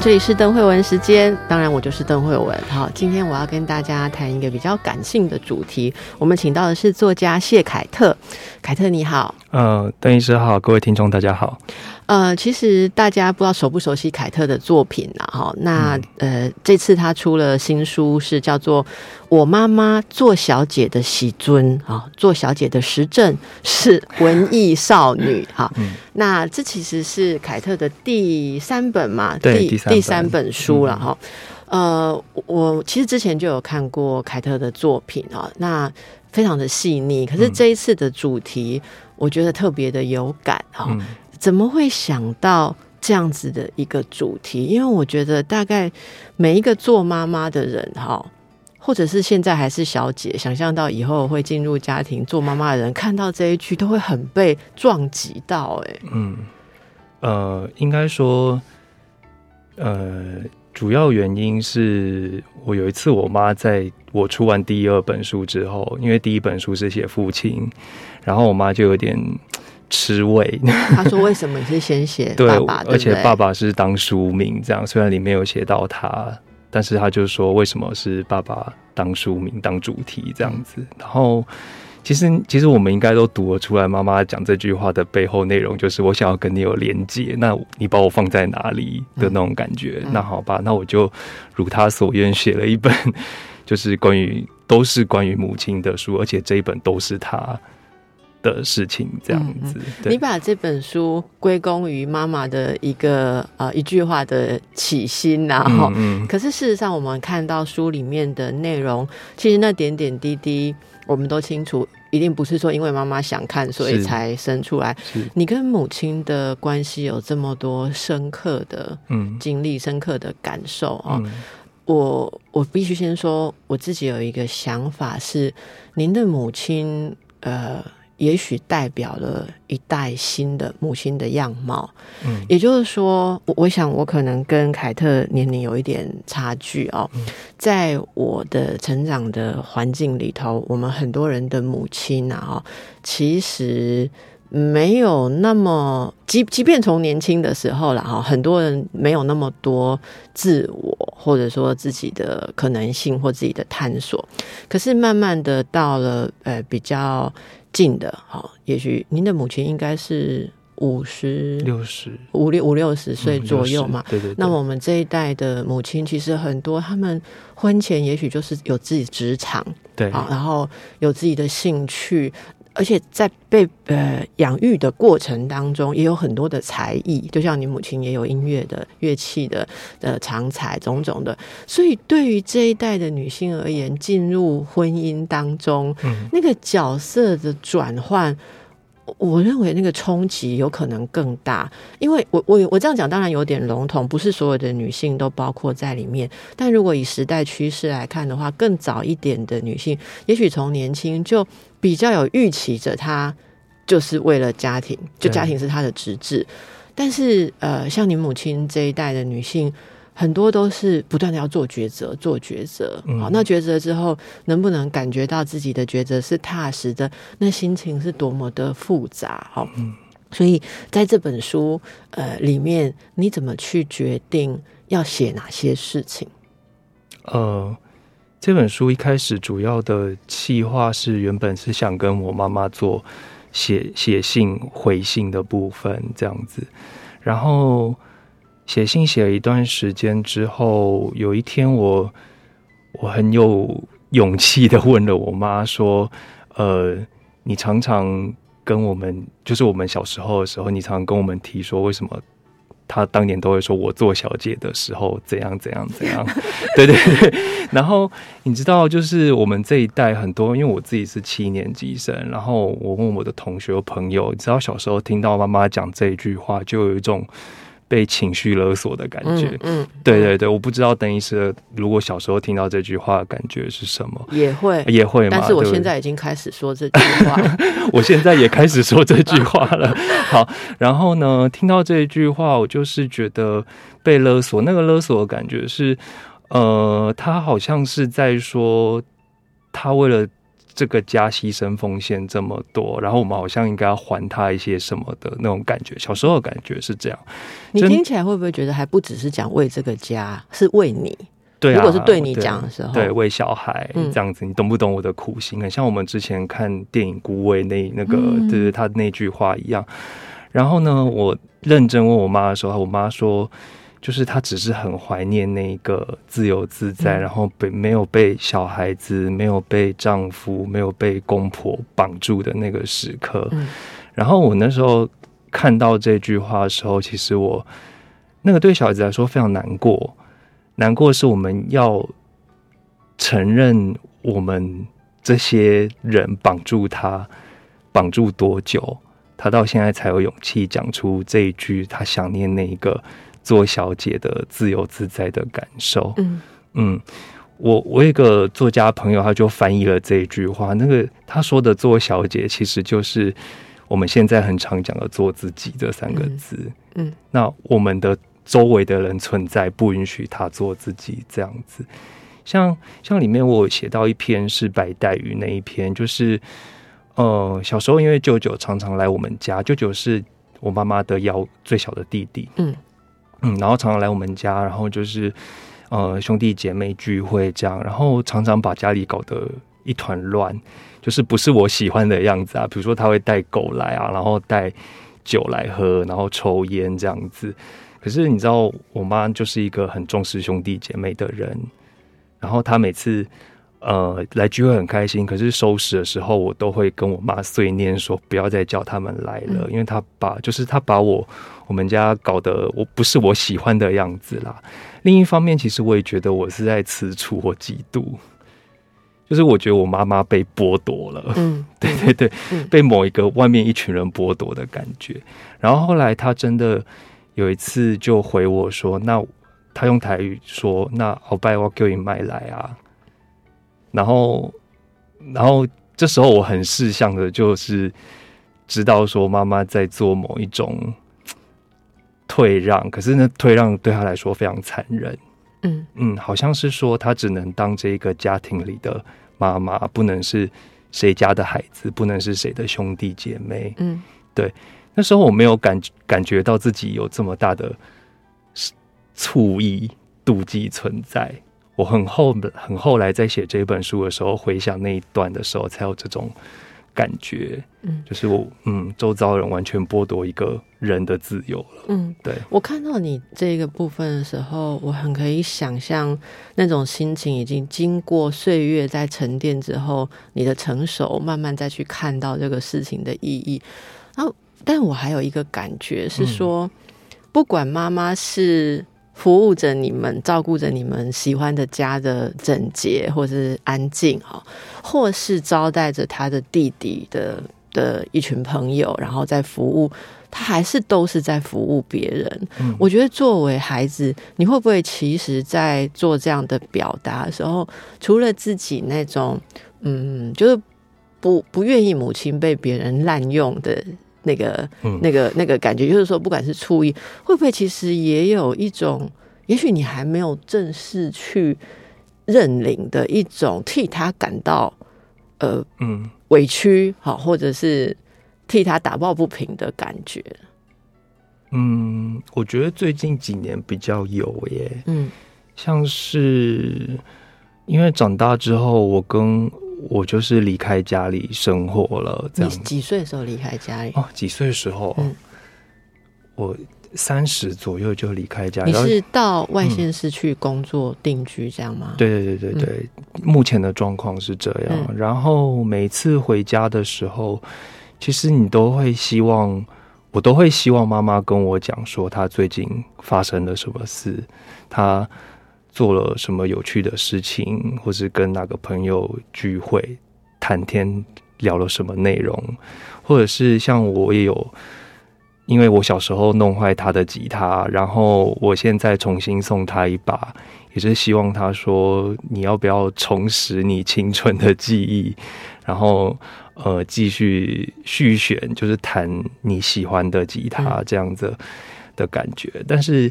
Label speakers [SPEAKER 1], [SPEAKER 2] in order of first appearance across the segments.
[SPEAKER 1] 这里是邓慧文时间，当然我就是邓慧文。好，今天我要跟大家谈一个比较感性的主题。我们请到的是作家谢凯特，凯特你好。
[SPEAKER 2] 呃，邓医师好，各位听众大家好。
[SPEAKER 1] 呃，其实大家不知道熟不熟悉凯特的作品啊？哈，那呃，这次他出了新书，是叫做《我妈妈做小姐的喜尊》啊，做小姐的实证是文艺少女哈。那这其实是凯特的第三本嘛，
[SPEAKER 2] 第
[SPEAKER 1] 第三本书了哈。呃，我其实之前就有看过凯特的作品啊，那非常的细腻，可是这一次的主题，我觉得特别的有感哈。怎么会想到这样子的一个主题？因为我觉得大概每一个做妈妈的人哈，或者是现在还是小姐，想象到以后会进入家庭做妈妈的人，看到这一句都会很被撞击到。哎，
[SPEAKER 2] 嗯，呃，应该说，呃，主要原因是我有一次我妈在我出完第二本书之后，因为第一本书是写父亲，然后我妈就有点。吃味，
[SPEAKER 1] 她说：“为什么你是先写爸爸？
[SPEAKER 2] 而且爸爸是当书名，这样虽然里面有写到他，但是他就说为什么是爸爸当书名当主题这样子。然后其实其实我们应该都读得出来，妈妈讲这句话的背后内容就是我想要跟你有连接，那你把我放在哪里的那种感觉？那好吧，那我就如他所愿写了一本，就是关于都是关于母亲的书，而且这一本都是他。”的事情这样子，
[SPEAKER 1] 你把这本书归功于妈妈的一个呃一句话的起心，然后，可是事实上我们看到书里面的内容，其实那点点滴滴我们都清楚，一定不是说因为妈妈想看所以才生出来。你跟母亲的关系有这么多深刻的嗯经历、深刻的感受啊！我我必须先说，我自己有一个想法是，您的母亲呃。也许代表了一代新的母亲的样貌，嗯，也就是说，我我想我可能跟凯特年龄有一点差距哦，在我的成长的环境里头，我们很多人的母亲啊，其实。没有那么，即即便从年轻的时候了哈，很多人没有那么多自我，或者说自己的可能性或自己的探索。可是慢慢的到了呃比较近的好，也许您的母亲应该是五十
[SPEAKER 2] 六十
[SPEAKER 1] 五六五六十岁左右嘛，
[SPEAKER 2] 对对。
[SPEAKER 1] 那我们这一代的母亲，其实很多他们婚前也许就是有自己职场，
[SPEAKER 2] 对，
[SPEAKER 1] 好，然后有自己的兴趣。而且在被呃养育的过程当中，也有很多的才艺，就像你母亲也有音乐的乐器的呃长才种种的。所以对于这一代的女性而言，进入婚姻当中，那个角色的转换。我认为那个冲击有可能更大，因为我我我这样讲当然有点笼统，不是所有的女性都包括在里面。但如果以时代趋势来看的话，更早一点的女性，也许从年轻就比较有预期着，他就是为了家庭，就家庭是他的职责。但是呃，像你母亲这一代的女性。很多都是不断的要做抉择，做抉择。好，那抉择之后，能不能感觉到自己的抉择是踏实的？那心情是多么的复杂。好，所以在这本书呃里面，你怎么去决定要写哪些事情？
[SPEAKER 2] 呃，这本书一开始主要的计划是原本是想跟我妈妈做写写信回信的部分，这样子，然后。写信写了一段时间之后，有一天我我很有勇气的问了我妈说：“呃，你常常跟我们，就是我们小时候的时候，你常常跟我们提说，为什么他当年都会说我做小姐的时候怎样怎样怎样？对对对。然后你知道，就是我们这一代很多，因为我自己是七年级生，然后我问我的同学朋友，你知道小时候听到妈妈讲这一句话，就有一种。被情绪勒索的感觉。
[SPEAKER 1] 嗯，
[SPEAKER 2] 对对对，我不知道邓医师如果小时候听到这句话，感觉是什么？
[SPEAKER 1] 也会
[SPEAKER 2] 也会，
[SPEAKER 1] 但是我现在已经开始说这句话，
[SPEAKER 2] 我现在也开始说这句话了。好，然后呢，听到这一句话，我就是觉得被勒索，那个勒索的感觉是，呃，他好像是在说，他为了。这个家牺牲奉献这么多，然后我们好像应该要还他一些什么的那种感觉。小时候的感觉是这样。
[SPEAKER 1] 你听起来会不会觉得还不只是讲为这个家，是为你？
[SPEAKER 2] 对，
[SPEAKER 1] 如果是对你讲的时候，
[SPEAKER 2] 对，为小孩这样子，你懂不懂我的苦心？很像我们之前看电影《孤味》那那个，就是他那句话一样。然后呢，我认真问我妈的时候，我妈说。就是他只是很怀念那个自由自在，然后被没有被小孩子、没有被丈夫、没有被公婆绑住的那个时刻。然后我那时候看到这句话的时候，其实我那个对小孩子来说非常难过。难过是我们要承认我们这些人绑住他，绑住多久，他到现在才有勇气讲出这一句，他想念那一个。做小姐的自由自在的感受，嗯嗯，我我一个作家朋友，他就翻译了这一句话。那个他说的“做小姐”，其实就是我们现在很常讲的“做自己”这三个字。嗯，那我们的周围的人存在不允许他做自己这样子。像像里面我写到一篇是白带鱼那一篇，就是呃小时候因为舅舅常常来我们家，舅舅是我妈妈的幺最小的弟弟。嗯。嗯，然后常常来我们家，然后就是呃兄弟姐妹聚会这样，然后常常把家里搞得一团乱，就是不是我喜欢的样子啊。比如说他会带狗来啊，然后带酒来喝，然后抽烟这样子。可是你知道，我妈就是一个很重视兄弟姐妹的人，然后她每次呃来聚会很开心，可是收拾的时候，我都会跟我妈碎念说不要再叫他们来了，因为他把就是他把我。我们家搞得我不是我喜欢的样子啦。另一方面，其实我也觉得我是在吃醋或嫉妒，就是我觉得我妈妈被剥夺了。嗯，对对对，被某一个外面一群人剥夺的感觉。然后后来他真的有一次就回我说：“那他用台语说，那好拜我叫你买来啊。”然后，然后这时候我很识相的，就是知道说妈妈在做某一种。退让，可是那退让对他来说非常残忍。嗯嗯，好像是说他只能当这个家庭里的妈妈，不能是谁家的孩子，不能是谁的兄弟姐妹。嗯，对。那时候我没有感感觉到自己有这么大的醋意、妒忌存在。我很后很后来在写这本书的时候，回想那一段的时候，才有这种。感觉，嗯，就是我，嗯，周遭人完全剥夺一个人的自由了，嗯，对。
[SPEAKER 1] 我看到你这个部分的时候，我很可以想象那种心情，已经经过岁月在沉淀之后，你的成熟，慢慢再去看到这个事情的意义。然后，但我还有一个感觉是说，不管妈妈是。服务着你们，照顾着你们喜欢的家的整洁或者是安静哈，或是招待着他的弟弟的的一群朋友，然后在服务他，还是都是在服务别人。我觉得作为孩子，你会不会其实，在做这样的表达的时候，除了自己那种嗯，就是不不愿意母亲被别人滥用的。那个、那个、那个感觉，就是说，不管是初一，会不会其实也有一种，也许你还没有正式去认领的一种替他感到呃嗯委屈，好，或者是替他打抱不平的感觉。
[SPEAKER 2] 嗯，我觉得最近几年比较有耶，嗯，像是因为长大之后，我跟。我就是离开家里生活了，这样。
[SPEAKER 1] 几岁的时候离开家里？
[SPEAKER 2] 哦，几岁的时候？嗯，我三十左右就离开家。
[SPEAKER 1] 你是到外县市去工作定居这样吗？
[SPEAKER 2] 对对对对对，目前的状况是这样。然后每次回家的时候，其实你都会希望，我都会希望妈妈跟我讲说，她最近发生了什么事，她。做了什么有趣的事情，或是跟哪个朋友聚会谈天聊了什么内容，或者是像我也有因为我小时候弄坏他的吉他，然后我现在重新送他一把，也是希望他说你要不要重拾你青春的记忆，然后呃继续续选，就是弹你喜欢的吉他这样子的感觉。但是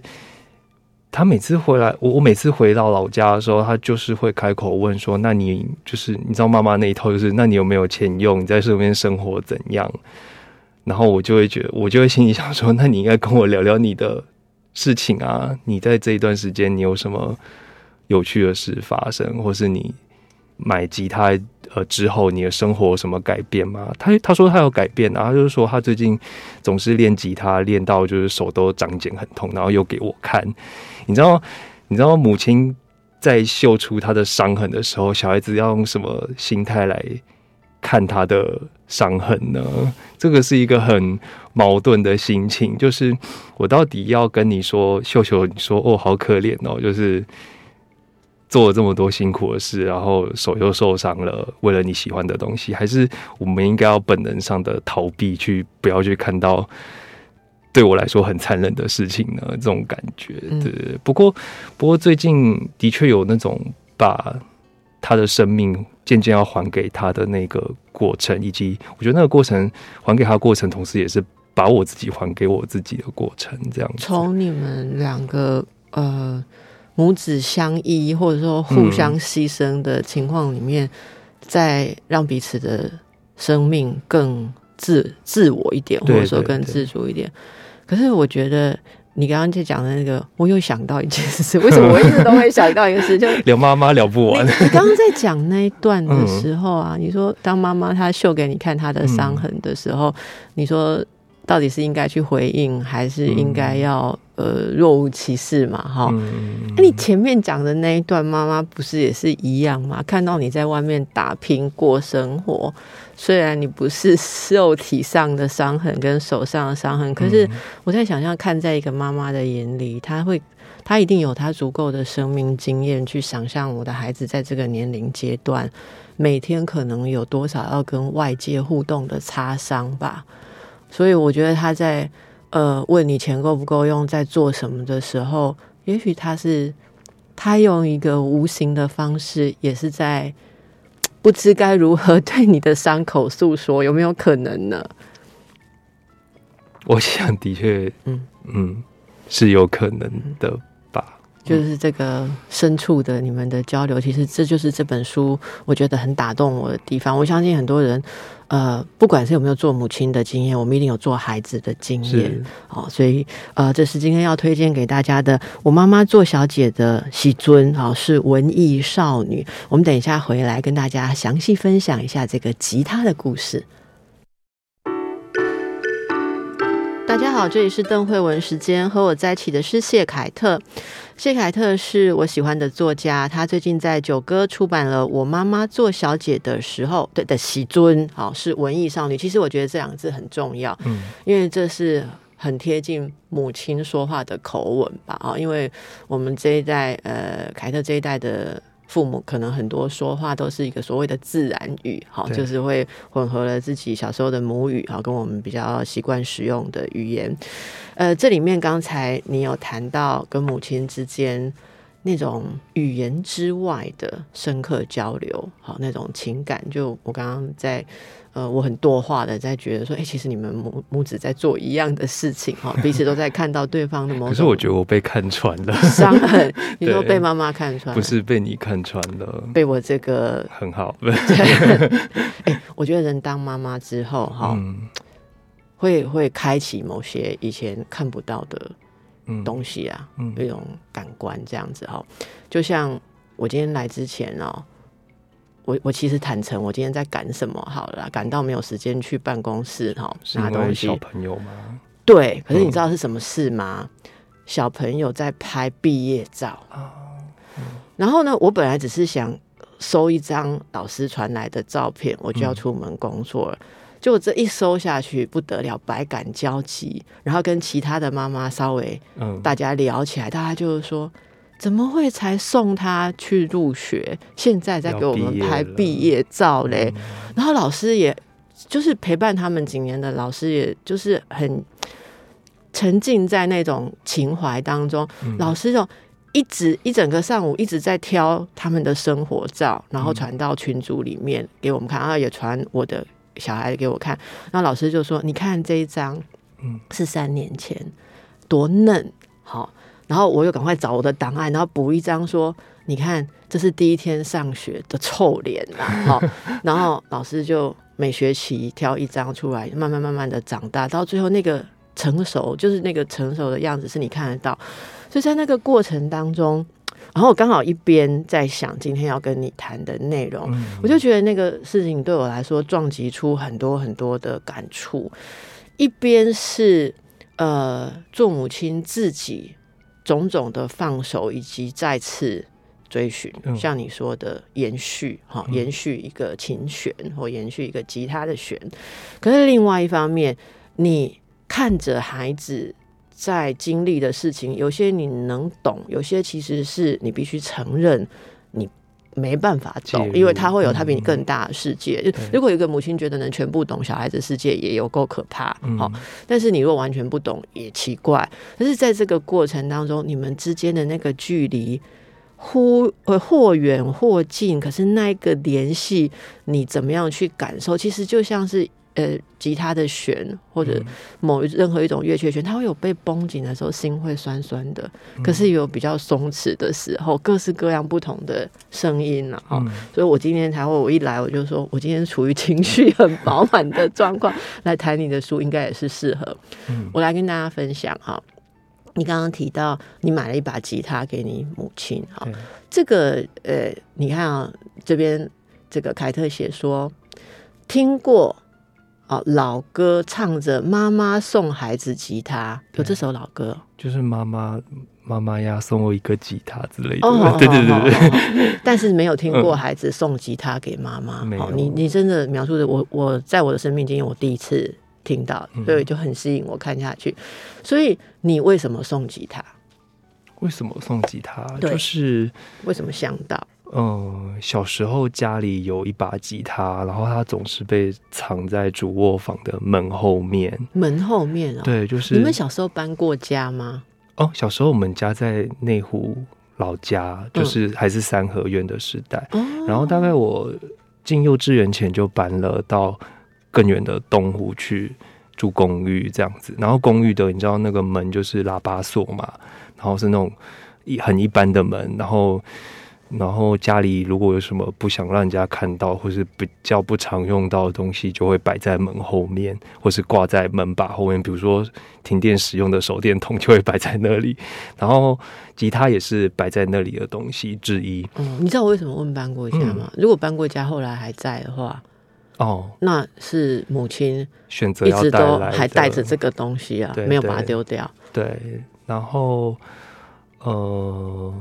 [SPEAKER 2] 他每次回来，我我每次回到老家的时候，他就是会开口问说：“那你就是你知道妈妈那一套，就是那你有没有钱用？你在这边生活怎样？”然后我就会觉得，我就会心里想说，那你应该跟我聊聊你的事情啊！你在这一段时间，你有什么有趣的事发生，或是你买吉他呃之后，你的生活有什么改变吗？他他说他有改变啊，他就是说他最近总是练吉他，练到就是手都长茧很痛，然后又给我看。你知道，你知道母亲在秀出她的伤痕的时候，小孩子要用什么心态来？看她的伤痕呢？这个是一个很矛盾的心情。就是我到底要跟你说，秀秀，你说哦，好可怜哦，就是做了这么多辛苦的事，然后手又受伤了，为了你喜欢的东西，还是我们应该要本能上的逃避，去不要去看到对我来说很残忍的事情呢？这种感觉，对。不过，不过最近的确有那种把他的生命。渐渐要还给他的那个过程，以及我觉得那个过程还给他过程，同时也是把我自己还给我自己的过程。这样
[SPEAKER 1] 从你们两个呃母子相依，或者说互相牺牲的情况里面，再让彼此的生命更自自我一点，或者说更自主一点。可是我觉得。你刚刚在讲的那个，我又想到一件事，为什么我一直都会想到一个事，就
[SPEAKER 2] 聊妈妈聊不完。
[SPEAKER 1] 你刚刚在讲那一段的时候啊，你说当妈妈她秀给你看她的伤痕的时候，你说到底是应该去回应，还是应该要呃若无其事嘛？哈，那你前面讲的那一段妈妈不是也是一样吗？看到你在外面打拼过生活。虽然你不是肉体上的伤痕跟手上的伤痕，可是我在想象看在一个妈妈的眼里，她会，她一定有她足够的生命经验去想象我的孩子在这个年龄阶段每天可能有多少要跟外界互动的擦伤吧。所以我觉得他在呃问你钱够不够用，在做什么的时候，也许他是他用一个无形的方式，也是在。不知该如何对你的伤口诉说，有没有可能呢？
[SPEAKER 2] 我想，的确，嗯嗯，是有可能的吧。
[SPEAKER 1] 就是这个深处的你们的交流，其实这就是这本书我觉得很打动我的地方。我相信很多人。呃，不管是有没有做母亲的经验，我们一定有做孩子的经验。好，所以呃，这是今天要推荐给大家的。我妈妈做小姐的喜尊，好是文艺少女。我们等一下回来跟大家详细分享一下这个吉他的故事。大家好，这里是邓慧文时间，和我在一起的是谢凯特。谢凯特是我喜欢的作家，他最近在九歌出版了《我妈妈做小姐的时候》对的喜尊，好是文艺少女。其实我觉得这两个字很重要，嗯，因为这是很贴近母亲说话的口吻吧，啊，因为我们这一代，呃，凯特这一代的。父母可能很多说话都是一个所谓的自然语，好，就是会混合了自己小时候的母语，好，跟我们比较习惯使用的语言。呃，这里面刚才你有谈到跟母亲之间那种语言之外的深刻交流，好，那种情感，就我刚刚在。呃，我很多话的在觉得说，哎，其实你们母母子在做一样的事情哈，彼此都在看到对方的某种。
[SPEAKER 2] 可是我觉得我被看穿了，
[SPEAKER 1] 伤痕。你说被妈妈看穿，
[SPEAKER 2] 不是被你看穿了，
[SPEAKER 1] 被我这个
[SPEAKER 2] 很好。
[SPEAKER 1] 哎，我觉得人当妈妈之后哈，会会开启某些以前看不到的东西啊，那种感官这样子哈。就像我今天来之前哦。我我其实坦诚，我今天在赶什么？好了，赶到没有时间去办公室哈，拿东西。
[SPEAKER 2] 小朋友吗？
[SPEAKER 1] 对，可是你知道是什么事吗？小朋友在拍毕业照啊。然后呢，我本来只是想收一张老师传来的照片，我就要出门工作了。结果这一搜下去不得了，百感交集。然后跟其他的妈妈稍微大家聊起来，大家就是说。怎么会才送他去入学？现在在给我们拍毕业照嘞。然后老师也就是陪伴他们几年的老师，也就是很沉浸在那种情怀当中。老师就一直一整个上午一直在挑他们的生活照，然后传到群组里面给我们看，然后也传我的小孩给我看。然后老师就说：“你看这一张，嗯，是三年前，多嫩，好。”然后我又赶快找我的档案，然后补一张说：“你看，这是第一天上学的臭脸啦。”好，然后老师就每学期挑一张出来，慢慢慢慢的长大，到最后那个成熟，就是那个成熟的样子是你看得到。所以在那个过程当中，然后我刚好一边在想今天要跟你谈的内容，我就觉得那个事情对我来说撞击出很多很多的感触。一边是呃，做母亲自己。种种的放手以及再次追寻，像你说的延续哈，延续一个琴弦或延续一个吉他的弦。可是另外一方面，你看着孩子在经历的事情，有些你能懂，有些其实是你必须承认你。没办法懂，因为他会有他比你更大的世界。如果有一个母亲觉得能全部懂小孩子世界，也有够可怕。好，但是你如果完全不懂，也奇怪。但是在这个过程当中，你们之间的那个距离，忽呃或远或近，可是那一个联系，你怎么样去感受？其实就像是。呃，吉他的弦或者某任何一种乐器的弦，它会有被绷紧的时候，心会酸酸的。可是有比较松弛的时候，各式各样不同的声音呢。哈，所以我今天才会，我一来我就说，我今天处于情绪很饱满的状况，来谈你的书，应该也是适合。我来跟大家分享哈。你刚刚提到你买了一把吉他给你母亲，哈，这个呃，你看啊，这边这个凯特写说听过。哦，老歌唱着妈妈送孩子吉他，有这首老歌，
[SPEAKER 2] 就是妈妈妈妈呀送我一个吉他之类的。哦，对对对对。
[SPEAKER 1] 但是没有听过孩子送吉他给妈妈。没有，你你真的描述的，我我在我的生命经验，我第一次听到，所以就很吸引我看下去。所以你为什么送吉他？
[SPEAKER 2] 为什么送吉他？就是
[SPEAKER 1] 为什么想到？
[SPEAKER 2] 嗯，小时候家里有一把吉他，然后它总是被藏在主卧房的门后面。
[SPEAKER 1] 门后面啊？
[SPEAKER 2] 对，就是
[SPEAKER 1] 你们小时候搬过家吗？
[SPEAKER 2] 哦，小时候我们家在内湖老家，就是还是三合院的时代。然后大概我进幼稚园前就搬了到更远的东湖去住公寓，这样子。然后公寓的你知道那个门就是喇叭锁嘛，然后是那种一很一般的门，然后。然后家里如果有什么不想让人家看到，或是比较不常用到的东西，就会摆在门后面，或是挂在门把后面。比如说停电使用的手电筒就会摆在那里，然后吉他也是摆在那里的东西之一。
[SPEAKER 1] 嗯，你知道我为什么问搬过家吗？如果搬过家后来还在的话，哦，那是母亲
[SPEAKER 2] 选择
[SPEAKER 1] 一直都还带着这个东西啊，没有把它丢掉。
[SPEAKER 2] 对，然后呃。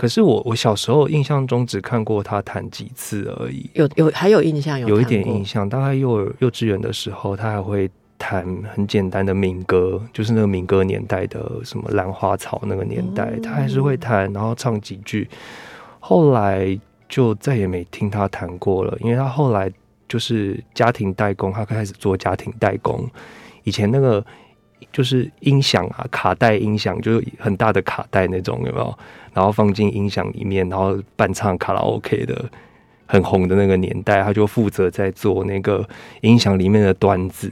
[SPEAKER 2] 可是我我小时候印象中只看过他弹几次而已，
[SPEAKER 1] 有有还有印象有
[SPEAKER 2] 有一点印象，大概幼幼稚园的时候，他还会弹很简单的民歌，就是那个民歌年代的什么兰花草那个年代，他还是会弹，然后唱几句。后来就再也没听他弹过了，因为他后来就是家庭代工，他开始做家庭代工。以前那个就是音响啊，卡带音响，就是很大的卡带那种，有没有？然后放进音响里面，然后伴唱卡拉 OK 的很红的那个年代，他就负责在做那个音响里面的端子。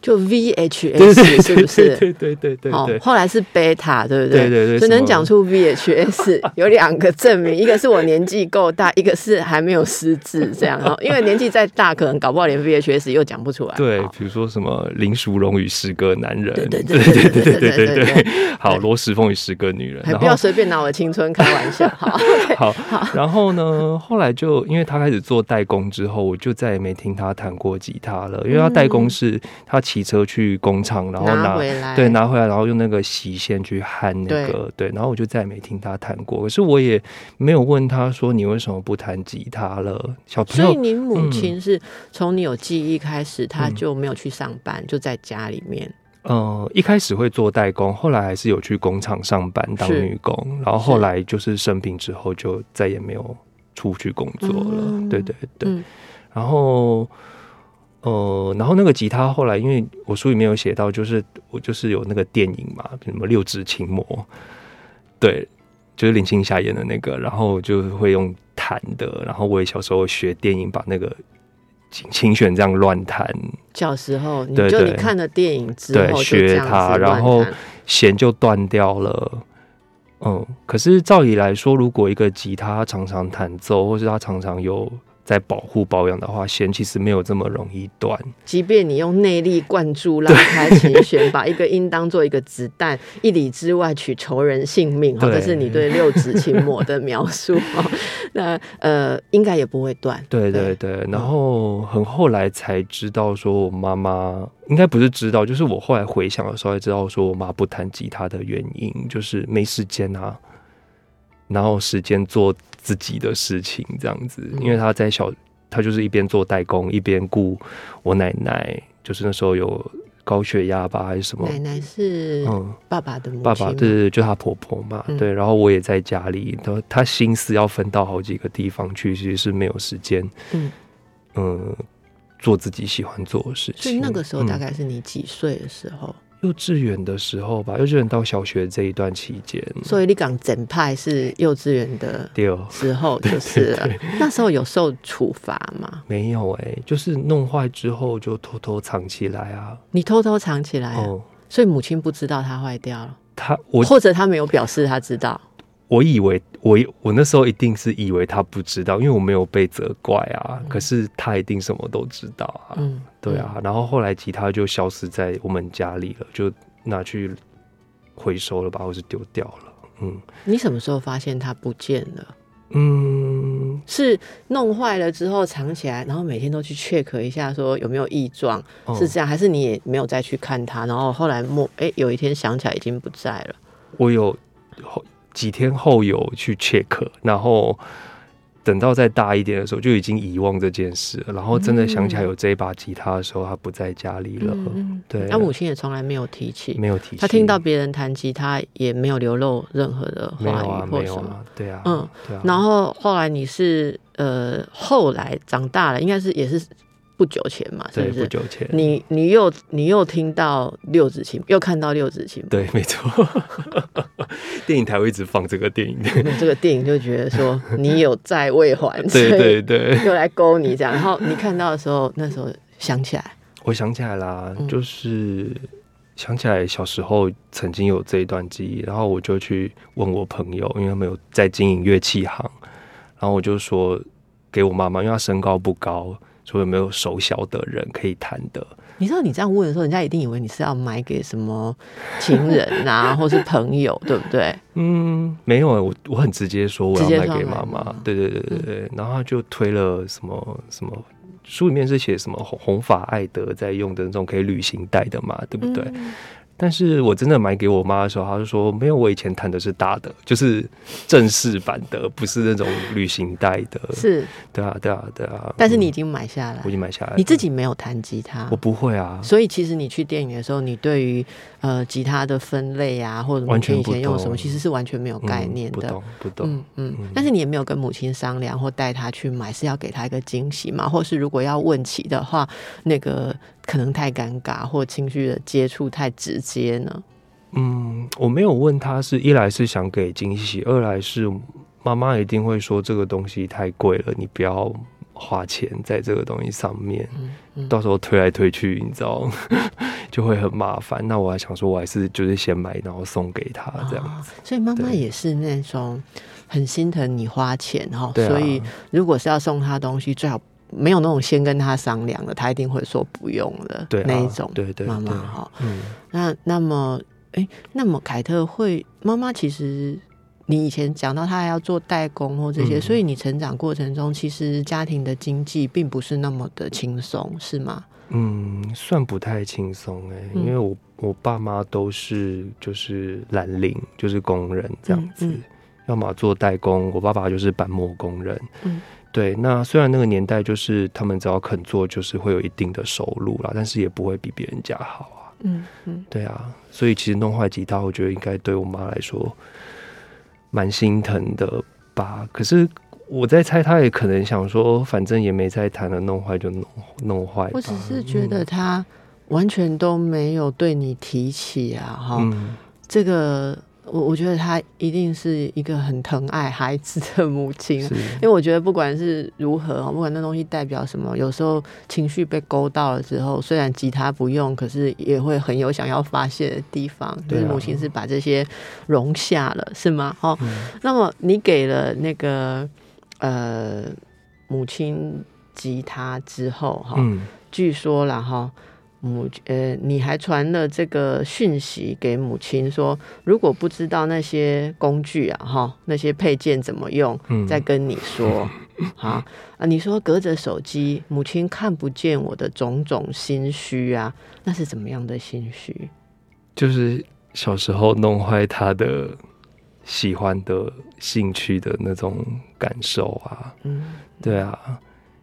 [SPEAKER 1] 就 VHS 是不是？
[SPEAKER 2] 对对对对对。
[SPEAKER 1] 后来是 Beta，对不
[SPEAKER 2] 对？对对对。
[SPEAKER 1] 只能讲出 VHS 有两个证明，一个是我年纪够大，一个是还没有失智这样。因为年纪再大，可能搞不好连 VHS 又讲不出来。
[SPEAKER 2] 对，比如说什么林淑荣与十个男人，
[SPEAKER 1] 对对对对对对对对对。
[SPEAKER 2] 好，罗时丰与十个女人，
[SPEAKER 1] 还不要随便拿我的青春开玩笑。好，
[SPEAKER 2] 好，好。然后呢，后来就因为他开始做代工之后，我就再也没听他弹过吉他了，因为他代工是。他骑车去工厂，然后拿对拿回来，然后用那个洗线去焊那个对，然后我就再也没听他弹过。可是我也没有问他说你为什么不弹吉他了，小朋友。
[SPEAKER 1] 所以你母亲是从你有记忆开始，他就没有去上班，就在家里面。
[SPEAKER 2] 呃，一开始会做代工，后来还是有去工厂上班当女工，然后后来就是生病之后就再也没有出去工作了。对对对，然后。呃，然后那个吉他后来，因为我书里面有写到，就是我就是有那个电影嘛，什么六指琴魔，对，就是林青霞演的那个，然后就会用弹的，然后我也小时候学电影，把那个琴琴弦这样乱弹，
[SPEAKER 1] 小时候你就你看了电影之
[SPEAKER 2] 对
[SPEAKER 1] 后
[SPEAKER 2] 学它然后弦就断掉了。嗯，可是照理来说，如果一个吉他常常弹奏，或是它常常有在保护保养的话，弦其实没有这么容易断。
[SPEAKER 1] 即便你用内力灌注拉开琴弦，把一个音当做一个子弹，一里之外取仇人性命，哈，
[SPEAKER 2] 对
[SPEAKER 1] 这是你对六指琴魔的描述哈。那呃，应该也不会断。
[SPEAKER 2] 对对对，然后很后来才知道，说我妈妈应该不是知道，就是我后来回想的时候才知道，说我妈不弹吉他的原因就是没时间啊，然后时间做自己的事情这样子，因为他在小，他就是一边做代工，一边顾我奶奶，就是那时候有高血压吧还是什么，
[SPEAKER 1] 奶奶是
[SPEAKER 2] 嗯。
[SPEAKER 1] 爸爸的母亲吗，
[SPEAKER 2] 爸爸对对对，就她婆婆嘛，
[SPEAKER 1] 嗯。
[SPEAKER 2] 对，然后我也在家里，她她心思要分到好几个地方去，其实是没有时间，
[SPEAKER 1] 嗯。
[SPEAKER 2] 嗯，做自己喜欢做的事情。
[SPEAKER 1] 所以那个时候大
[SPEAKER 2] 嗯
[SPEAKER 1] 概是你几岁的时候？
[SPEAKER 2] 幼稚园的时候吧，幼稚园到小学这一段期间，
[SPEAKER 1] 所以你讲整派是幼稚园的时候就是了。那时候有受处罚吗？
[SPEAKER 2] 没有哎、就是弄坏之后就偷偷藏起来啊。
[SPEAKER 1] 你偷偷藏起来、啊，
[SPEAKER 2] 哦，
[SPEAKER 1] 所以母亲不知道它坏掉了，
[SPEAKER 2] 他我
[SPEAKER 1] 或者他没有表示他知道。
[SPEAKER 2] 我以为我我那时候一定是以为他不知道，因为我没有被责怪啊。可是他一定什么都知道啊。
[SPEAKER 1] 嗯，
[SPEAKER 2] 对啊，然后后来吉他就消失在我们家里了，就拿去回收了吧，或是丢掉了。嗯
[SPEAKER 1] 你什么时候发现它不见了？
[SPEAKER 2] 嗯，
[SPEAKER 1] 是弄坏了之后藏起来，然后每天都去 check 一下，说有没有异状，
[SPEAKER 2] 哦
[SPEAKER 1] 是这样，还是你也没有再去看它？然后后来莫哎、有一天想起来已经不在了。
[SPEAKER 2] 我有后几天后有去 check，然后等到再大一点的时候就已经遗忘这件事了，然后真的想起来有这一把吉他的时候，他不在家里了。
[SPEAKER 1] 嗯，
[SPEAKER 2] 对，
[SPEAKER 1] 他母亲也从来没有提起，
[SPEAKER 2] 没有提起，
[SPEAKER 1] 他听到别人弹吉他也没有流露任何的话语或什么。
[SPEAKER 2] 对啊，
[SPEAKER 1] 嗯，
[SPEAKER 2] 对啊，
[SPEAKER 1] 然后后来你是呃，后来长大了，应该是也是不久前嘛，是
[SPEAKER 2] 对
[SPEAKER 1] 不是？
[SPEAKER 2] 不久前，
[SPEAKER 1] 你你又你又听到六指琴，又看到六指琴，
[SPEAKER 2] 对，没错，电影台会一直放这个电影，
[SPEAKER 1] 那 这个电影就觉得说 你有债未还，
[SPEAKER 2] 对对对，
[SPEAKER 1] 又来勾你这样。然后你看到的时候，那时候想起来，
[SPEAKER 2] 我想起来啦，
[SPEAKER 1] 嗯。
[SPEAKER 2] 就是想起来小时候曾经有这一段记忆，然后我就去问我朋友，因为他们有在经营乐器行，然后我就说给我妈妈，因为她身高不高，说有没有手小的人可以弹的。
[SPEAKER 1] 你知道你这样问的时候，人家一定以为你是要买给什么情人啊，或是朋友，对不对？
[SPEAKER 2] 嗯，没有，我我很直接说我要买给妈妈。对对对对对，然后他就推了什么什么。书里面是写什么红红发艾德在用的那种可以旅行带的嘛，对不对？
[SPEAKER 1] 嗯
[SPEAKER 2] 但是我真的买给我妈的时候，她就说没有，我以前弹的是大的，就是正式版的，不是那种旅行袋的。
[SPEAKER 1] 是，
[SPEAKER 2] 对啊，对啊，对啊。嗯
[SPEAKER 1] 但是你已经买下来
[SPEAKER 2] 我已，经买下来，
[SPEAKER 1] 你自己没有弹吉他
[SPEAKER 2] 我，不会啊，
[SPEAKER 1] 所以其实你去电影的时候，你对于呃吉他的分类啊，或者母亲以
[SPEAKER 2] 完全以
[SPEAKER 1] 前用什么，其实是完全没有
[SPEAKER 2] 嗯
[SPEAKER 1] 概念的。
[SPEAKER 2] 不懂不懂。
[SPEAKER 1] 嗯嗯
[SPEAKER 2] 嗯，
[SPEAKER 1] 但是你也没有跟母亲商量或带她去买，是要给她一个惊喜嘛？或是如果要问起的话，那个可能太尴尬，或情绪的接触太直接呢？
[SPEAKER 2] 嗯，我没有问他是一来是想给惊喜，二来是妈妈一定会说这个东西太贵了，你不要花钱在这个东西上面，
[SPEAKER 1] 嗯嗯
[SPEAKER 2] 到时候推来推去，你知道 就会很麻烦。那我还想说，我还是就是先买，然后送给他这样。
[SPEAKER 1] 哦所以妈妈也是那种很心疼你花钱哈，所以如果是要送他东西，最好没有那种先跟他商量的，他一定会说不用了
[SPEAKER 2] 对啊
[SPEAKER 1] 那一种。
[SPEAKER 2] 对对
[SPEAKER 1] 妈妈哈，
[SPEAKER 2] 嗯，
[SPEAKER 1] 那那么哎，那么凯特会妈妈其实。你以前讲到他还要做代工或这些，
[SPEAKER 2] 嗯
[SPEAKER 1] 所以你成长过程中，其实家庭的经济并不是那么的轻松，是吗？
[SPEAKER 2] 嗯，算不太轻松哎，
[SPEAKER 1] 嗯
[SPEAKER 2] 因为我我爸妈都是就是蓝领，就是工人这样子，
[SPEAKER 1] 嗯嗯
[SPEAKER 2] 要么做代工，我爸爸就是板模工人。
[SPEAKER 1] 嗯，
[SPEAKER 2] 对。那虽然那个年代就是他们只要肯做，就是会有一定的收入啦，但是也不会比别人家好啊。
[SPEAKER 1] 嗯嗯，
[SPEAKER 2] 对啊，所以其实弄坏吉他，我觉得应该对我妈来说蛮心疼的吧。可是我在猜，他也可能想说，反正也没在谈了，弄坏就弄弄坏。
[SPEAKER 1] 我只是觉得他完全都没有对你提起啊，哈，这个。我我觉得她一定是一个很疼爱孩子的母亲，因为我觉得不管是如何，不管那东西代表什么，有时候情绪被勾到了之后，虽然吉他不用，可是也会很有想要发泄的地方。就是母亲是把这些容下了，是吗？哦，那么你给了那个呃母亲吉他之后，哈，据说了哈。母呃，你还传了这个讯息给母亲，说如果不知道那些工具啊，哈，那些配件怎么用，再跟你说，好啊。你说隔着手机，母亲看不见我的种种心虚啊，那是怎么样的心虚？
[SPEAKER 2] 就是小时候弄坏他的喜欢的兴趣的那种感受啊，嗯，对啊，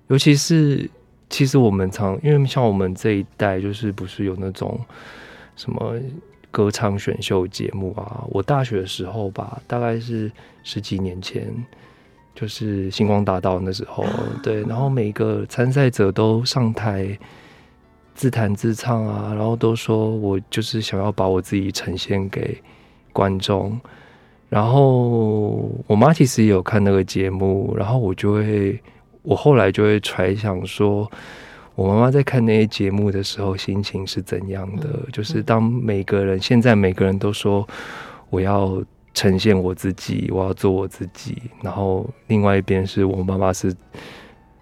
[SPEAKER 2] 尤其是。其实我们常，因为像我们这一代，就是不是有那种什么歌唱选秀节目啊？我大学的时候吧，大概是十几年前，就是星光大道那时候，对，然后每个参赛者都上台自弹自唱啊，然后都说我就是想要把我自己呈现给观众，然后我妈其实也有看那个节目，然后我就会。我后来就会揣想说，我妈妈在看那些节目的时候心情是怎样的？就是当每个人现在每个人都说我要呈现我自己，我要做我自己，然后另外一边是我妈妈是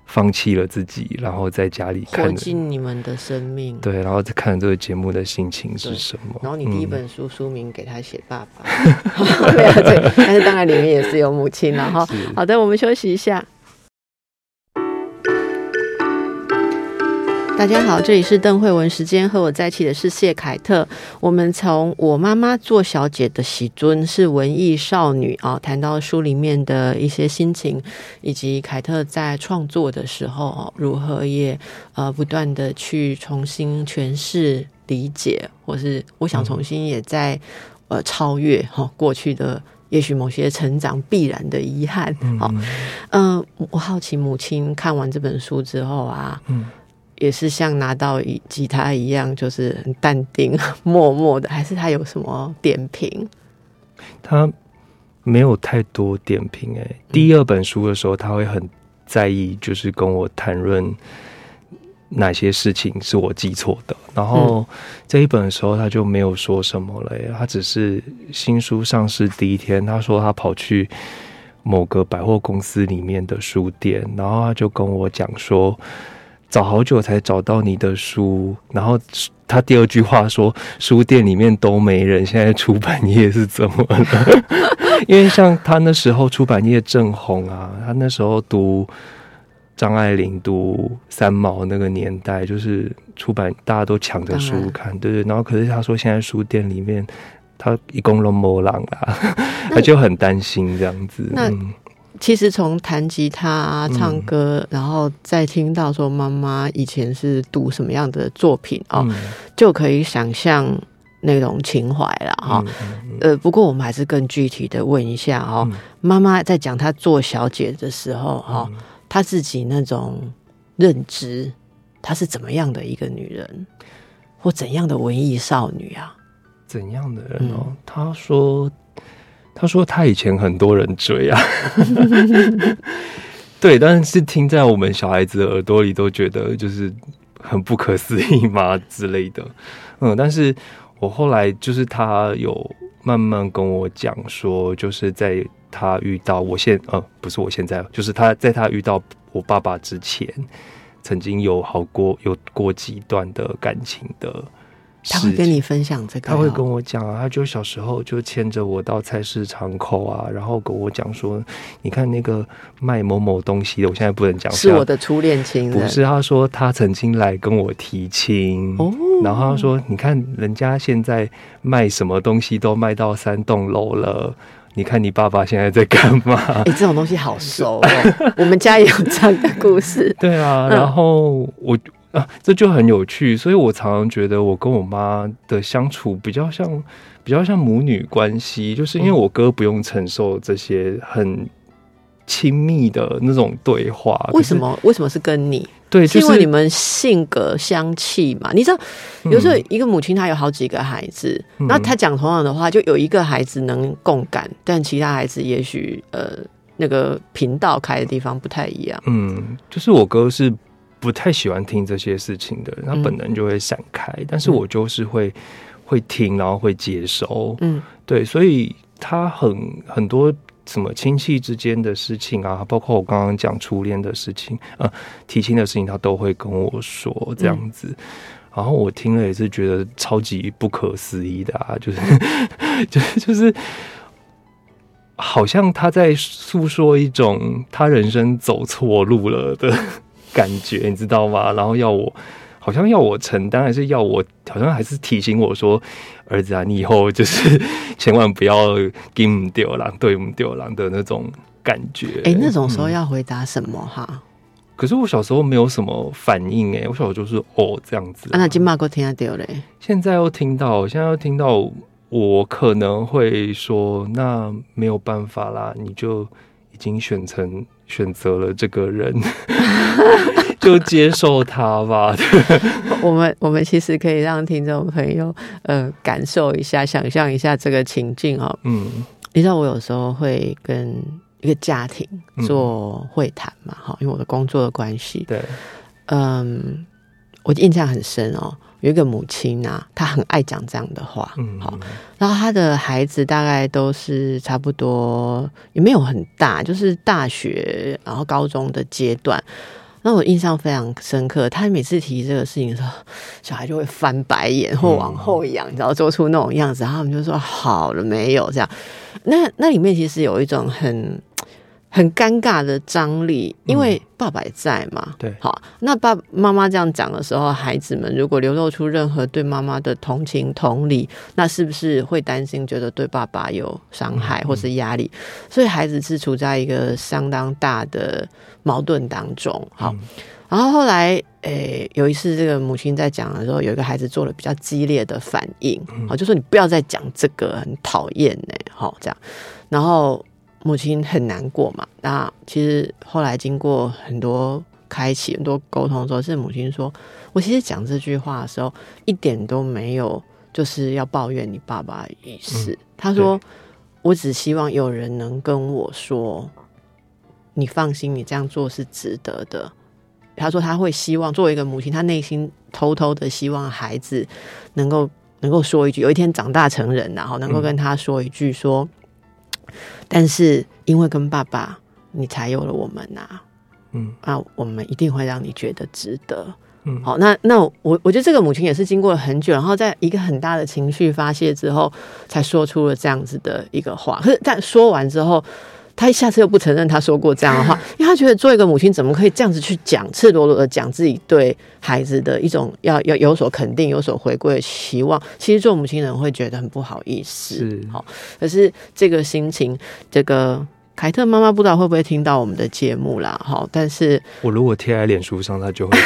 [SPEAKER 2] 放弃了自己，然后在家里看
[SPEAKER 1] 尽你们的生命，
[SPEAKER 2] 对，然后在看这个节目的心情是什么？
[SPEAKER 1] 然后你第一本书书名给他写爸爸，对，但是当然里面也是有母亲了哈。好的，我们休息一下。大家好，这里是邓慧文时间，和我在一起的是谢凯特。我们从我妈妈做小姐的喜尊是文艺少女啊，谈到书里面的一些心情，以及凯特在创作的时候如何也呃不断的去重新诠释、理解，或是我想重新也在呃超越哈过去的也许某些成长必然的遗憾。好，嗯，我好奇母亲看完这本书之后啊，嗯。也是像拿到一吉他一样，就是很淡定、默默的，还是他有什么点评？
[SPEAKER 2] 他没有太多点评。哎，第二本书的时候，他会很在意，就是跟我谈论哪些事情是我记错的。然后这一本的时候，他就没有说什么了。他只是新书上市第一天，他说他跑去某个百货公司里面的书店，然后他就跟我讲说。找好久才找到你的书，然后他第二句话说：“书店里面都没人，现在出版业是怎么了？” 因为像他那时候出版业正红啊，他那时候读张爱玲、读三毛那个年代，就是出版大家都抢着书看，对对。然后可是他说现在书店里面他一共都没人啦，他就很担心这样子。
[SPEAKER 1] 其实从弹吉他、唱歌，然后再听到说妈妈以前是读什么样的作品哦，就可以想象那种情怀了哈。呃，不过我们还是更具体的问一下哦，妈妈在讲她做小姐的时候哈，她自己那种认知，她是怎么样的一个女人，或怎样的文艺少女啊？
[SPEAKER 2] 怎样的人哦？她说。他说他以前很多人追啊，对，但是听在我们小孩子的耳朵里都觉得就是很不可思议嘛之类的，嗯，但是我后来就是他有慢慢跟我讲说，就是在他遇到我现呃不是我现在，就是他在他遇到我爸爸之前，曾经有好过有过几段的感情的。
[SPEAKER 1] 他会跟你分享这个，
[SPEAKER 2] 他会跟我讲啊，他就小时候就牵着我到菜市场口啊，然后跟我讲说，你看那个卖某某东西的，我现在不能讲，
[SPEAKER 1] 是我的初恋情
[SPEAKER 2] 人，不是？他说他曾经来跟我提亲，哦，然后他说，你看人家现在卖什么东西都卖到三栋楼了，你看你爸爸现在在干嘛？
[SPEAKER 1] 哎，这种东西好熟哦，我们家也有这样的故事。
[SPEAKER 2] 对啊，然后我。啊，这就很有趣，所以我常常觉得我跟我妈的相处比较像，比较像母女关系，就是因为我哥不用承受这些很亲密的那种对话。
[SPEAKER 1] 为什么？为什么是跟你？
[SPEAKER 2] 对，
[SPEAKER 1] 是因为你们性格相契嘛？你知道，有时候一个母亲她有好几个孩子，那她讲同样的话，就有一个孩子能共感，但其他孩子也许呃那个频道开的地方不太一样。
[SPEAKER 2] 嗯，就是我哥是不太喜欢听这些事情的人，他本能就会闪开，但是我就是会会听，然后会接收。嗯，对，所以他很很多。什么亲戚之间的事情啊，包括我刚刚讲初恋的事情，呃，提亲的事情，他都会跟我说这样子。然后我听了也是觉得超级不可思议的啊，就是，就是就是，好像他在诉说一种他人生走错路了的感觉，你知道吗？然后要我。好像要我承担，还是要我？好像还是提醒我说：“儿子啊，你以后就是千万不要给我们丢狼，对我们丢狼的那种感觉。”
[SPEAKER 1] 哎，那种时候要回答什么哈？
[SPEAKER 2] 可是我小时候没有什么反应哎，我小时候就是哦这样子。
[SPEAKER 1] 啊那金马哥听到丢嘞？
[SPEAKER 2] 现在又听到，现在又听到，我可能会说：“那没有办法啦，你就已经选成选择了这个人。”就接受他吧。
[SPEAKER 1] 我们我们其实可以让听众朋友呃感受一下，想象一下这个情境哦。嗯，你知道我有时候会跟一个家庭做会谈嘛？哈，因为我的工作的关系。
[SPEAKER 2] 对。
[SPEAKER 1] 嗯，我印象很深哦。有一个母亲啊，她很爱讲这样的话。嗯。好，然后她的孩子大概都是差不多，也没有很大，就是大学然后高中的阶段。那我印象非常深刻，他每次提这个事情的时候，小孩就会翻白眼或往后仰，然后做出那种样子，然后他们就说好了没有这样。那那里面其实有一种很。很尴尬的张力，因为爸爸也在嘛。
[SPEAKER 2] 对，
[SPEAKER 1] 好，那爸妈妈这样讲的时候，孩子们如果流露出任何对妈妈的同情同理，那是不是会担心，觉得对爸爸有伤害或是压力？所以孩子是处在一个相当大的矛盾当中。好，然后后来，诶，有一次这个母亲在讲的时候，有一个孩子做了比较激烈的反应，好，就说你不要再讲这个，很讨厌呢。好，这样，然后。母亲很难过嘛？那其实后来经过很多开启、很多沟通之后，是母亲说：“我其实讲这句话的时候，一点都没有就是要抱怨你爸爸的意思。”他说：“我只希望有人能跟我说，你放心，你这样做是值得的。”他说：“他会希望作为一个母亲，他内心偷偷的希望孩子能够能够说一句，有一天长大成人，然后能够跟他说一句说。”但是因为跟爸爸，你才有了我们呐，嗯，啊，我们一定会让你觉得值得，嗯，好，那那我我觉得这个母亲也是经过了很久，然后在一个很大的情绪发泄之后，才说出了这样子的一个话。可是但说完之后。他下次又不承认他说过这样的话，因为他觉得做一个母亲怎么可以这样子去讲，赤裸裸的讲自己对孩子的一种要要有所肯定、有所回归的期望。其实做母亲人会觉得很不好意思，
[SPEAKER 2] 是
[SPEAKER 1] 好。可是这个心情，这个凯特妈妈不知道会不会听到我们的节目啦？哈，但是
[SPEAKER 2] 我如果贴在脸书上，她就会。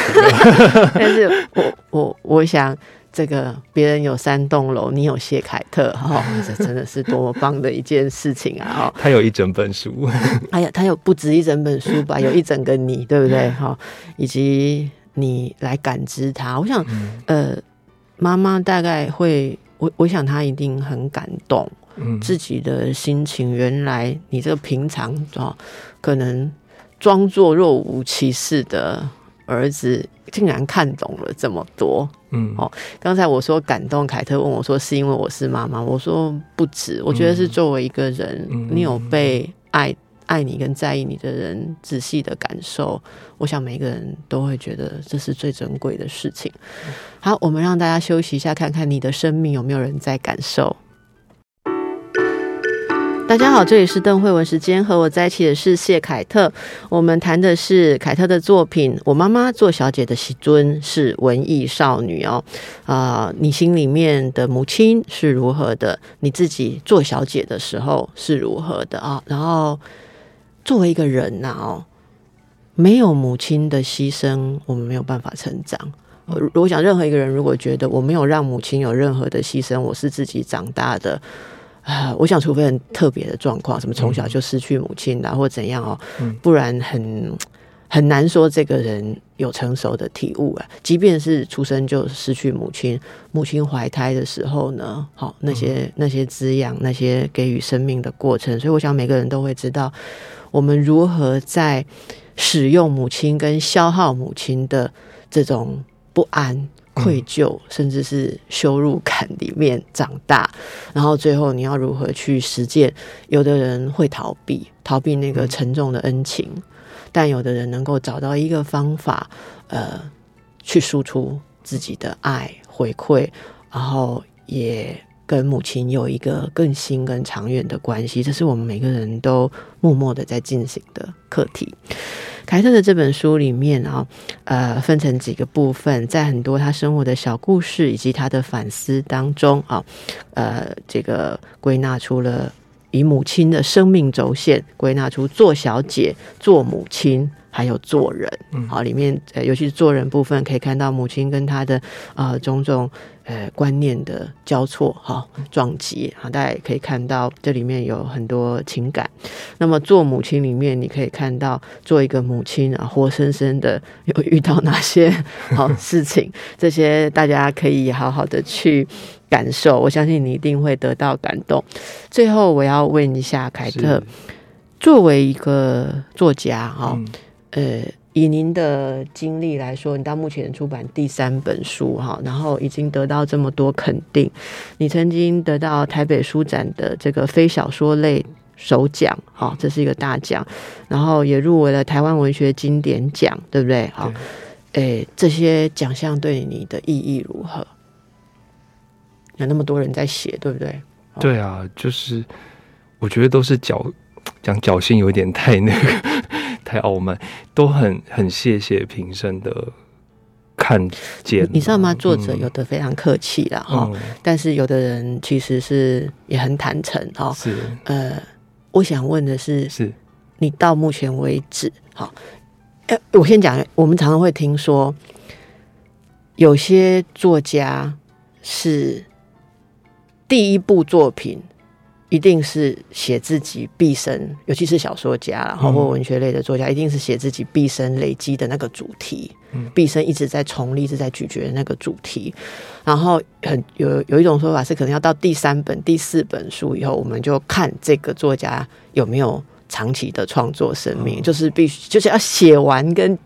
[SPEAKER 1] 但是我我我想。这个别人有三栋楼，你有谢凯特，哈，这真的是多么棒的一件事情啊！哈，
[SPEAKER 2] 他有一整本书，
[SPEAKER 1] 哎呀，他有不止一整本书吧？有一整个你，对不对？哈，以及你来感知他，我想，呃，妈妈大概会，我我想他一定很感动，嗯，自己的心情，原来你这个平常啊，可能装作若无其事的儿子。竟然看懂了这么多，嗯，哦，刚才我说感动，凯特问我说是因为我是妈妈，我说不止，我觉得是作为一个人，你有被爱爱你跟在意你的人仔细的感受，我想每个人都会觉得这是最珍贵的事情。好，我们让大家休息一下，看看你的生命有没有人在感受。大家好，这里是邓慧文时间，和我在一起的是谢凯特。我们谈的是凯特的作品。我妈妈做小姐的喜尊是文艺少女哦，啊，你心里面的母亲是如何的？你自己做小姐的时候是如何的啊？然后作为一个人呐哦，没有母亲的牺牲，我们没有办法成长。我想任何一个人如果觉得我没有让母亲有任何的牺牲，我是自己长大的。啊，我想除非很特别的状况，什么从小就失去母亲啦，或怎样哦，不然很很难说这个人有成熟的体悟啊。即便是出生就失去母亲，母亲怀胎的时候呢，好那些那些滋养，那些给予生命的过程，所以我想每个人都会知道，我们如何在使用母亲跟消耗母亲的这种不安。愧疚，甚至是羞辱感里面长大，然后最后你要如何去实践？有的人会逃避，逃避那个沉重的恩情，但有的人能够找到一个方法，呃，去输出自己的爱回馈，然后也跟母亲有一个更新、跟长远的关系。这是我们每个人都默默的在进行的课题。凯特的这本书里面啊，呃，分成几个部分，在很多他生活的小故事以及他的反思当中啊，呃，这个归纳出了以母亲的生命轴线，归纳出做小姐、做母亲。还有做人，好，里面呃，尤其是做人部分，可以看到母亲跟她的呃种种呃观念的交错，哈，撞击，好，大家也可以看到这里面有很多情感。那么做母亲里面，你可以看到做一个母亲啊，活生生的有遇到哪些 好事情，这些大家可以好好的去感受。我相信你一定会得到感动。最后，我要问一下凯特，作为一个作家，哈。呃，以您的经历来说，你到目前出版第三本书哈，然后已经得到这么多肯定。你曾经得到台北书展的这个非小说类首奖，哈，这是一个大奖，然后也入围了台湾文学经典奖，对不对？好，诶，这些奖项对你的意义如何？有那么多人在写，对不对？
[SPEAKER 2] 对啊，就是我觉得都是侥讲侥幸，有点太那个。太傲慢，都很很谢谢平生的看见。
[SPEAKER 1] 你知道吗？作者有的非常客气了哈，但是有的人其实是也很坦诚哈。
[SPEAKER 2] 是
[SPEAKER 1] 呃，我想问的是，
[SPEAKER 2] 是
[SPEAKER 1] 你到目前为止，好，呃，我先讲，我们常常会听说，有些作家是第一部作品。一定是写自己毕生，尤其是小说家，然后或文学类的作家，一定是写自己毕生累积的那个主题，毕生一直在重立、一直在咀嚼的那个主题。然后很有有一种说法是，可能要到第三本、第四本书以后，我们就看这个作家有没有长期的创作生命，就是必须就是要写完跟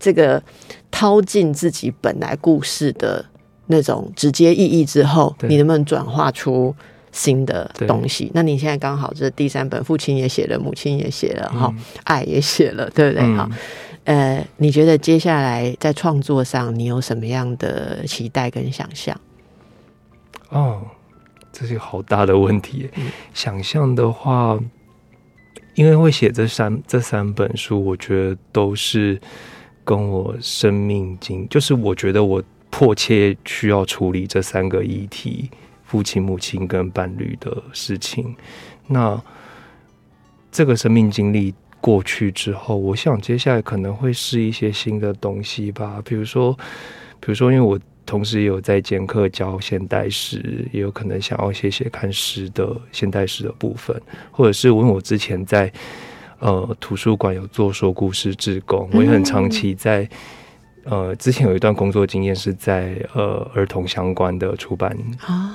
[SPEAKER 1] 这个掏尽自己本来故事的那种直接意义之后，你能不能转化出？新的东西，那你现在刚好这第三本，父亲也写了，母亲也写了，哈，爱也写了，对不对？哈，呃，你觉得接下来在创作上，你有什么样的期待跟想象？
[SPEAKER 2] 哦，这是个好大的问题。想象的话，因为会写这三这三本书，我觉得都是跟我生命经，就是我觉得我迫切需要处理这三个议题。父亲、母亲跟伴侣的事情，那这个生命经历过去之后，我想接下来可能会是一些新的东西吧。比如说，比如说，因为我同时也有在兼课教现代诗，也有可能想要写写看诗的现代诗的部分，或者是因为我之前在呃图书馆有做说故事志工，我也很长期在。呃，之前有一段工作经验是在呃儿童相关的出版，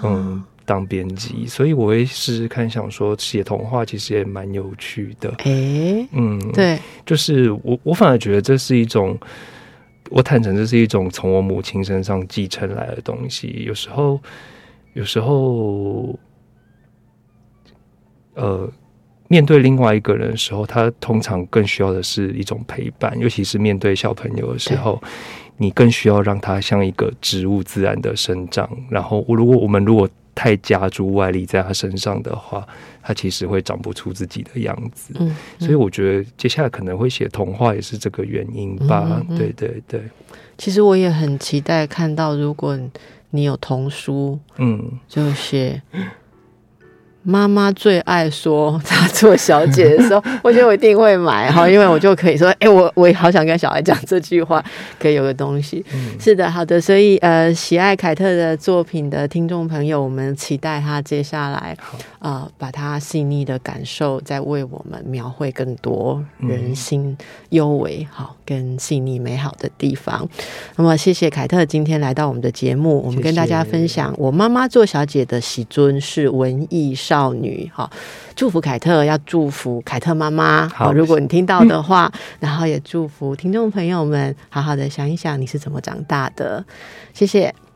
[SPEAKER 2] 嗯，当编辑，所以我会试试看，想说写童话其实也蛮有趣的。
[SPEAKER 1] 哎，嗯，对，
[SPEAKER 2] 就是我我反而觉得这是一种，我坦诚这是一种从我母亲身上继承来的东西。有时候，有时候，呃。面对另外一个人的时候，他通常更需要的是一种陪伴，尤其是面对小朋友的时候，你更需要让他像一个植物自然的生长。然后，如果我们如果太加诸外力在他身上的话，他其实会长不出自己的样子。嗯，所以我觉得接下来可能会写童话也是这个原因吧。对对对，
[SPEAKER 1] 其实我也很期待看到，如果你有童书，嗯，就写。妈妈最爱说她做小姐的时候，我觉得我一定会买哈，因为我就可以说，哎，我我也好想跟小孩讲这句话，可以有个东西。是的，好的，所以呃，喜爱凯特的作品的听众朋友，我们期待他接下来啊，把他细腻的感受再为我们描绘更多人心幽微好跟细腻美好的地方。那么，谢谢凯特今天来到我们的节目，我们跟大家分享我妈妈做小姐的喜尊是文艺少女，哈，祝福凯特，要祝福凯特妈妈。好，如果你听到的话，然后也祝福听众朋友们，好好的想一想你是怎么长大的。谢谢。